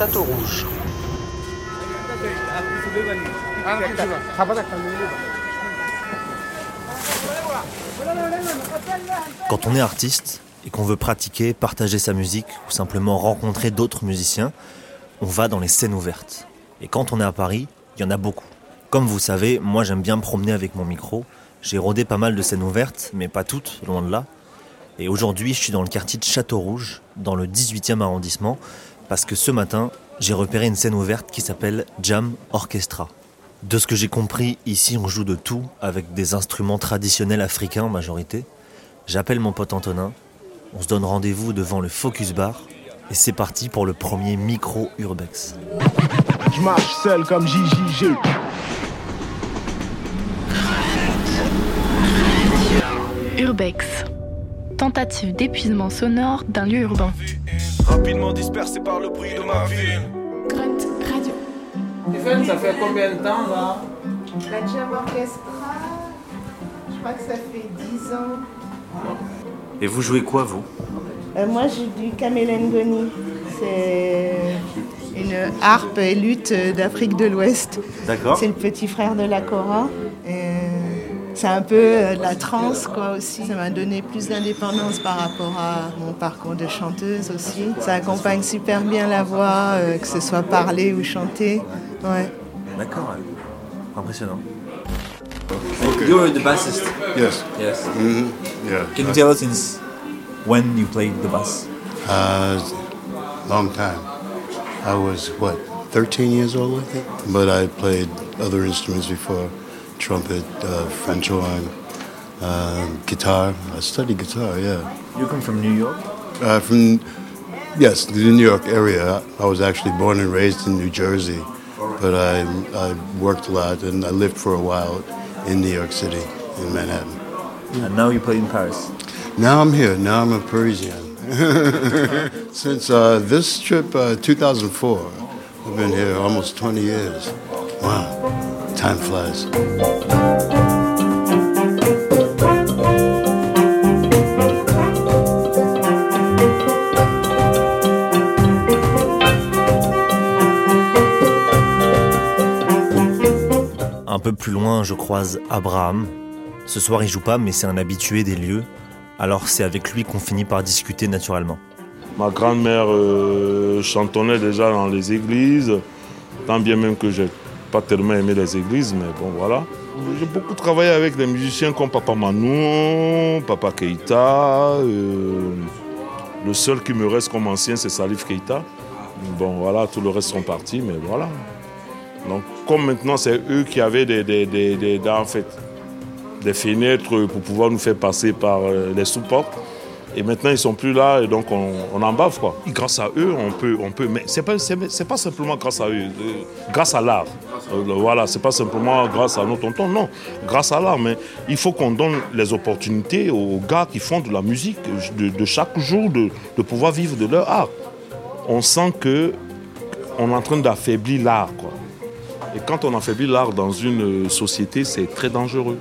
Château Rouge. Quand on est artiste et qu'on veut pratiquer, partager sa musique ou simplement rencontrer d'autres musiciens, on va dans les scènes ouvertes. Et quand on est à Paris, il y en a beaucoup. Comme vous savez, moi j'aime bien me promener avec mon micro. J'ai rodé pas mal de scènes ouvertes, mais pas toutes, loin de là. Et aujourd'hui, je suis dans le quartier de Château-Rouge, dans le 18e arrondissement, parce que ce matin, j'ai repéré une scène ouverte qui s'appelle Jam Orchestra. De ce que j'ai compris, ici on joue de tout, avec des instruments traditionnels africains en majorité. J'appelle mon pote Antonin, on se donne rendez-vous devant le Focus Bar, et c'est parti pour le premier micro Urbex. Je marche seul comme JJG. Urbex. Tentative d'épuisement sonore d'un lieu urbain. Rapidement dispersé par le bruit de ma ville. Grunt Radio. Stéphane, ça fait combien de temps là? La Jam Orchestra, je crois que ça fait 10 ans. Et vous jouez quoi, vous? Euh, moi, j'ai du Kamelengoni. C'est une harpe et lutte d'Afrique de l'Ouest. D'accord. C'est le petit frère de la Cora. Et C'est un peu euh, de la trance quoi aussi. Ça m'a donné plus d'indépendance par rapport à mon parcours de chanteuse aussi. Ça accompagne super bien la voix, euh, que ce soit parler ou chanter. Ouais. D'accord. Impressionnant. You're the bassist. Yes. Yes. hmm Yeah. Can you tell us since when you played the bass? Uh, long time. I was what, 13 years old, I think? But I played other instruments before: trumpet, uh, French horn, uh, guitar. I studied guitar. Yeah. You come from New York. Uh, from yes, the New York area. I was actually born and raised in New Jersey, but I I worked a lot and I lived for a while in New York City, in Manhattan. And now you play in Paris. Now I'm here. Now I'm a Parisian. Since uh, this trip, uh, 2004, I've been here almost 20 years. Wow, time flies. Un peu plus loin, je croise Abraham. Ce soir, il joue pas, mais c'est un habitué des lieux. Alors c'est avec lui qu'on finit par discuter naturellement. Ma grand-mère euh, chantonnait déjà dans les églises, tant bien même que j'ai pas tellement aimé les églises, mais bon voilà. J'ai beaucoup travaillé avec des musiciens comme Papa Manou, Papa Keita. euh, le seul qui me reste comme ancien, c'est Salif Keita. Bon voilà, tout le reste sont partis, mais voilà. Donc comme maintenant c'est eux qui avaient des, des, des, des- en fait, des fenêtres pour pouvoir nous faire passer par euh, les sous-portes. Et maintenant, ils sont plus là et donc on, en bave quoi. Grâce à eux, on peut, on peut. Mais c'est pas, c'est, c'est pas simplement grâce à eux, euh, grâce à l'art. Euh, voilà, c'est pas simplement grâce à nos tontons, non, grâce à l'art. Mais il faut qu'on donne les opportunités aux gars qui font de la musique de, chaque jour de, pouvoir vivre de leur art. On sent que on est en train d'affaiblir l'art. Et quand on affaiblit l'art dans une euh, société, c'est très dangereux.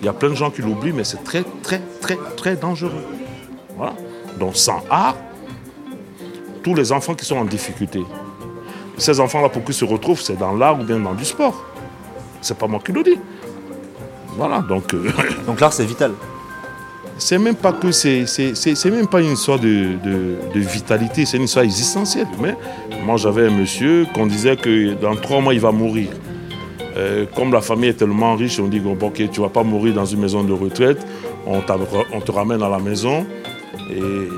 Il y a plein de gens qui l'oublient, mais c'est très, très, très, très dangereux. Donc sans art, tous les enfants qui sont en difficulté, ces enfants-là, pour qu'ils se retrouvent, c'est dans l'art ou bien dans du sport. C'est pas moi qui le dis. Voilà, donc euh, Donc l'art, c'est vital. c'est même pas que c'est, c'est, c'est- c'est même pas une histoire de, de- de vitalité, c'est une histoire existentielle. Mais moi j'avais un monsieur qu'on disait que dans trois mois il va mourir. Euh, comme la famille est tellement riche, on dit bon, ok, tu vas pas mourir dans une maison de retraite, on te ramène à la maison. Et,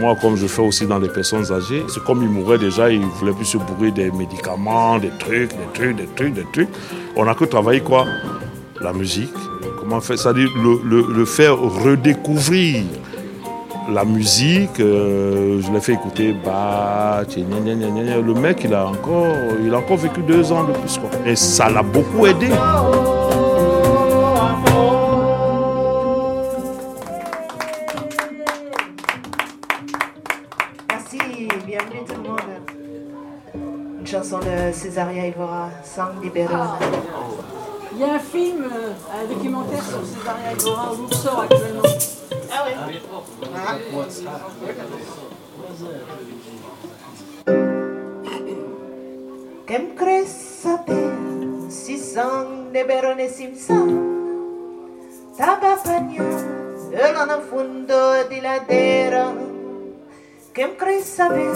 moi, comme je fais aussi dans les personnes âgées, c'est comme il mourait déjà, il voulait plus se bourrer des médicaments, des trucs, des trucs, des trucs, des trucs. On a que travailler quoi? La musique. Comment faire? C'est-à-dire le, le- le faire redécouvrir la musique. euh, je l'ai fait écouter. Le mec, il a encore, il a encore vécu deux ans de plus. Quoi. Et ça l'a beaucoup aidé. Bienvenue tout le monde. Une chanson de Césaria Evora, Sang Libero. Il y a un film, euh, un documentaire sur Césaria Evora où il sort actuellement. Ah ouais Kem saber si sang de berone simsa Tabapagna Ela no fundo di saber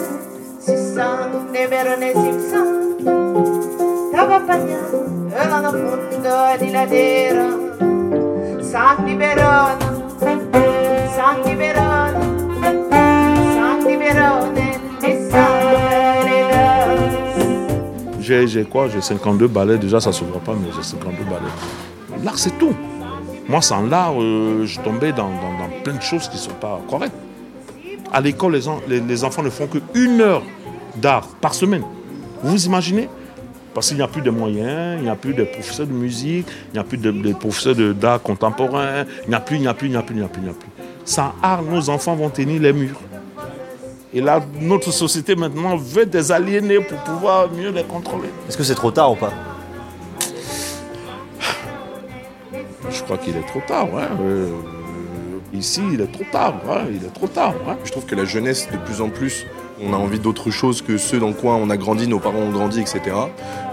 J'ai quoi? J'ai 52 ballets, déjà ça se voit pas, mais j'ai 52 ballets. L'art c'est tout. Moi sans l'art, euh, je tombais dans, dans- dans plein de choses qui sont pas correctes. À l'école, les, en- les- les enfants ne font qu'une heure d'art par semaine. Vous vous imaginez? Parce qu'il n'y a plus de moyens, il n'y a plus de professeurs de musique, il n'y a plus de, de professeurs d'art contemporain, il n'y a plus, il n'y a plus, il n'y a plus, il n'y a plus, il n'y a plus. Sans art, nos enfants vont tenir les murs. Et là, notre société maintenant veut des aliénés pour pouvoir mieux les contrôler. Est-ce que c'est trop tard ou pas? Je crois qu'il est trop tard. ouais. Euh, ici, il est trop tard. ouais, Il est trop tard. ouais. Je trouve que la jeunesse, de plus en plus, on a envie d'autre chose que ceux dans quoi on a grandi, nos parents ont grandi, etc.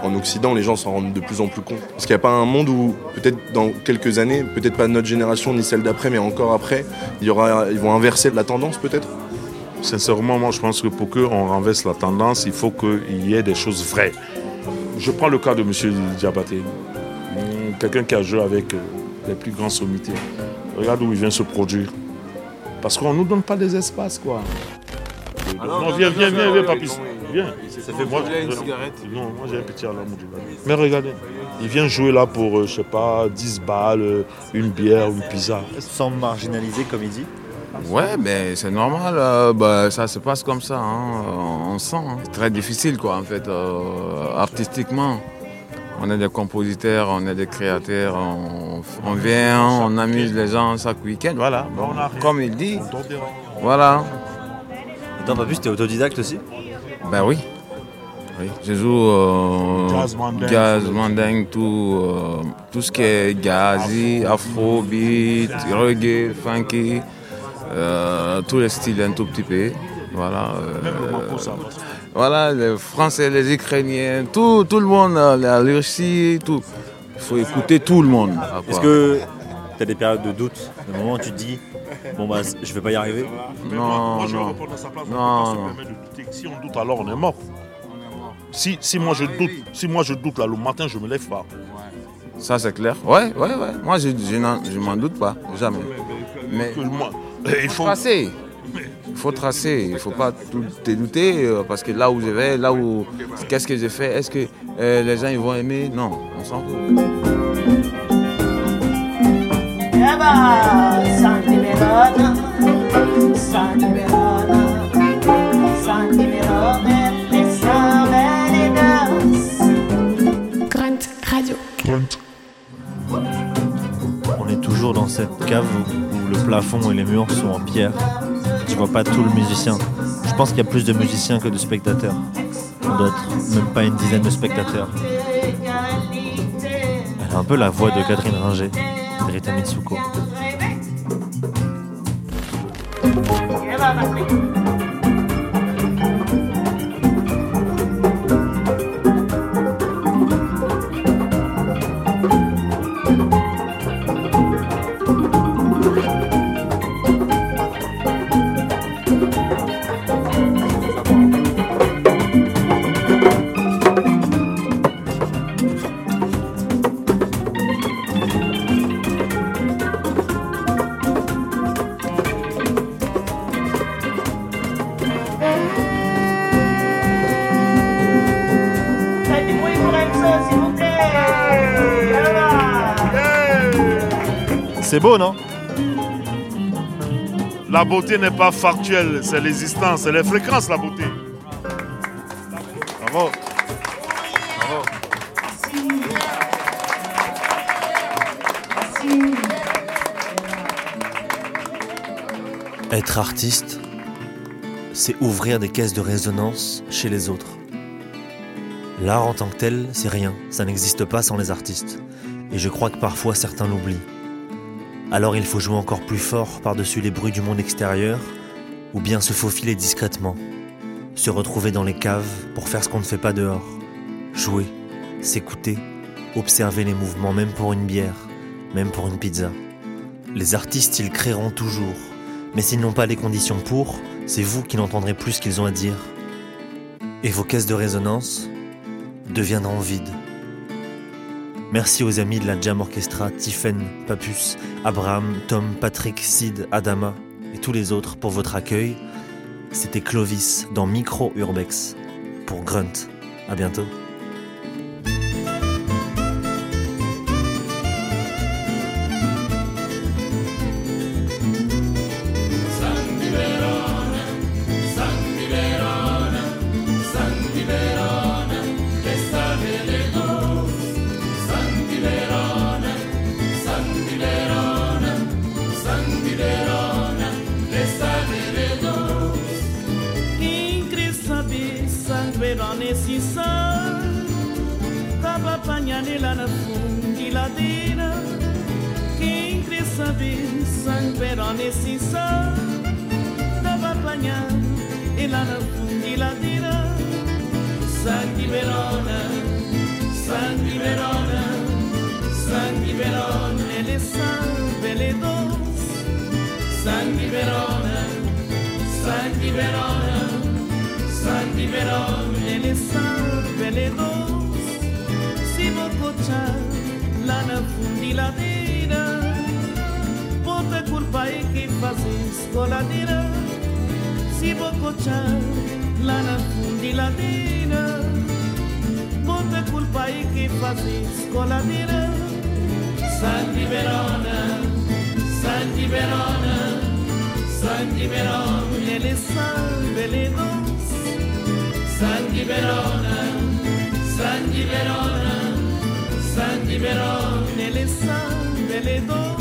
En Occident, les gens s'en rendent de plus en plus compte. Parce qu'il n'y a pas un monde où, peut-être dans quelques années, peut-être pas notre génération ni celle d'après, mais encore après, il y aura, ils vont inverser la tendance peut-être? Sincèrement, moi, je pense que pour qu'on renverse la tendance, il faut qu'il y ait des choses vraies. Je prends le cas de M. Diabaté. Quelqu'un qui a joué avec euh, les plus grands sommités. Regarde où il vient se produire. Parce qu'on ne nous donne pas des espaces, quoi. non, viens, viens, viens, viens, papy. Viens. Ça fait Moi, brûler une je- cigarette. Non, moi j'ai un petit à l'amour du. Mais regardez, il vient jouer là pour, euh, je sais pas, 10 balles, euh, une bière, une pizza. Sans marginaliser, comme il dit? Ouais, mais c'est normal, euh, bah, ça se passe comme ça, hein, on sent. hein. C'est très difficile, quoi, en fait, euh, artistiquement. On est des compositeurs, on est des créateurs, on, on vient, on amuse les gens chaque week-end, voilà. Bon, comme il dit, voilà. Et toi, Papus, t'es autodidacte aussi? Ben oui. oui. Je joue euh, Jazz mandingue. jazz, mandingue, tout, euh, tout ce qui est gazi, afrobeat, reggae, funky, euh, tous les styles un tout petit peu. Voilà. Voilà, les Français, les Ukrainiens, tout, tout le monde, euh, la Russie, tout. Il faut écouter tout le monde. Est-ce que t'as des périodes de doute Des moments où tu te dis, bon bah je vais pas y arriver? Non, moi, je vais non. répondre à sa place. Non, non. de. Si on doute, alors on est mort. Si, si moi je doute, si moi je doute là le matin, je me lève pas. Ça, c'est clair. Ouais, ouais, ouais. Moi, je, je je m'en doute pas, jamais. Mais moi- il faut tracer. Il faut tracer. Il ne faut pas tout te douter euh, parce que là où je vais, là où. Qu'est-ce que j'ai fait Est-ce que euh, les gens ils vont aimer? Non, on s'en fout. Grunt Radio. On est toujours dans cette cave où, où le plafond et les murs sont en pierre. Tu vois pas tout le musicien. Je pense qu'il y a plus de musiciens que de spectateurs. On doit être même pas une dizaine de spectateurs. Elle a un peu la voix de Catherine Ringer, de Rita Mitsuko. C'est beau, non? La beauté n'est pas factuelle, c'est l'existence, c'est les fréquences la beauté. Bravo. Être artiste, c'est ouvrir des caisses de résonance chez les autres. L'art en tant que tel, c'est rien, ça n'existe pas sans les artistes. Et je crois que parfois certains l'oublient. Alors il faut jouer encore plus fort par-dessus les bruits du monde extérieur, ou bien se faufiler discrètement, se retrouver dans les caves pour faire ce qu'on ne fait pas dehors. jouer, s'écouter, observer les mouvements, même pour une bière, même pour une pizza. Les artistes, ils créeront toujours, mais s'ils n'ont pas les conditions pour, c'est vous qui n'entendrez plus ce qu'ils ont à dire. Et vos caisses de résonance deviendront vides. Merci aux amis de la Jam Orchestra, Tiffen, Papus, Abraham, Tom, Patrick, Sid, Adama et tous les autres pour votre accueil. C'était Clovis dans Micro Urbex pour Grunt. À bientôt. Tava sa Tapapanhanela na fundo ladeira Quem quer saber San Perone se sa. Tapapanhanela na fundo ladeira San di Verona San di Verona San Verona. Ele sa belle dos. San di Verona San Verona San Verona. Ele sa venenos si bococha lana fundiladeira Bota curva e que fazes coladeira Si bococha lana fundiladeira Bota curva e que fazes coladeira Santi Verona, Santi Verona Santi Verona, ele sabe, ele doce Santi Verona. San Verona, San Verona, nelle sangue le donne.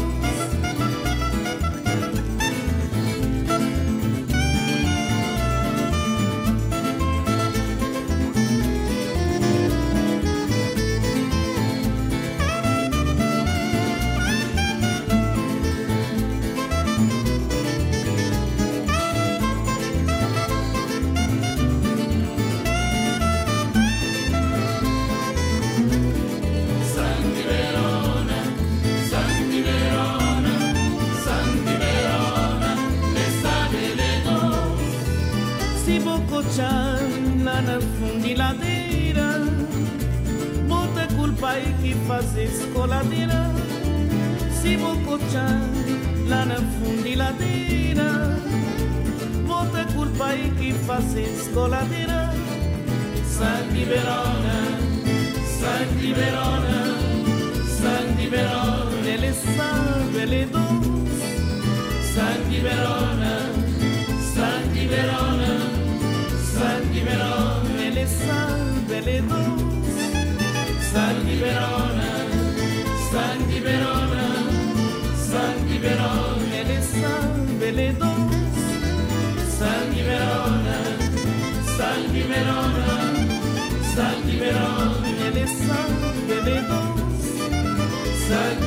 cana fundiladeira Bota culpa e que fazes coladeira Se bocochar lá na fundiladeira Bota culpa e que fazes coladeira Santi Verona, Santi Verona, Santi Verona Ele sabe, ele le dos Sanguiverona, sanguiverona, sanguiverona Ele sangue le dos Sanguiverona, sanguiverona, sanguiverona Ele sangue le dos Sangue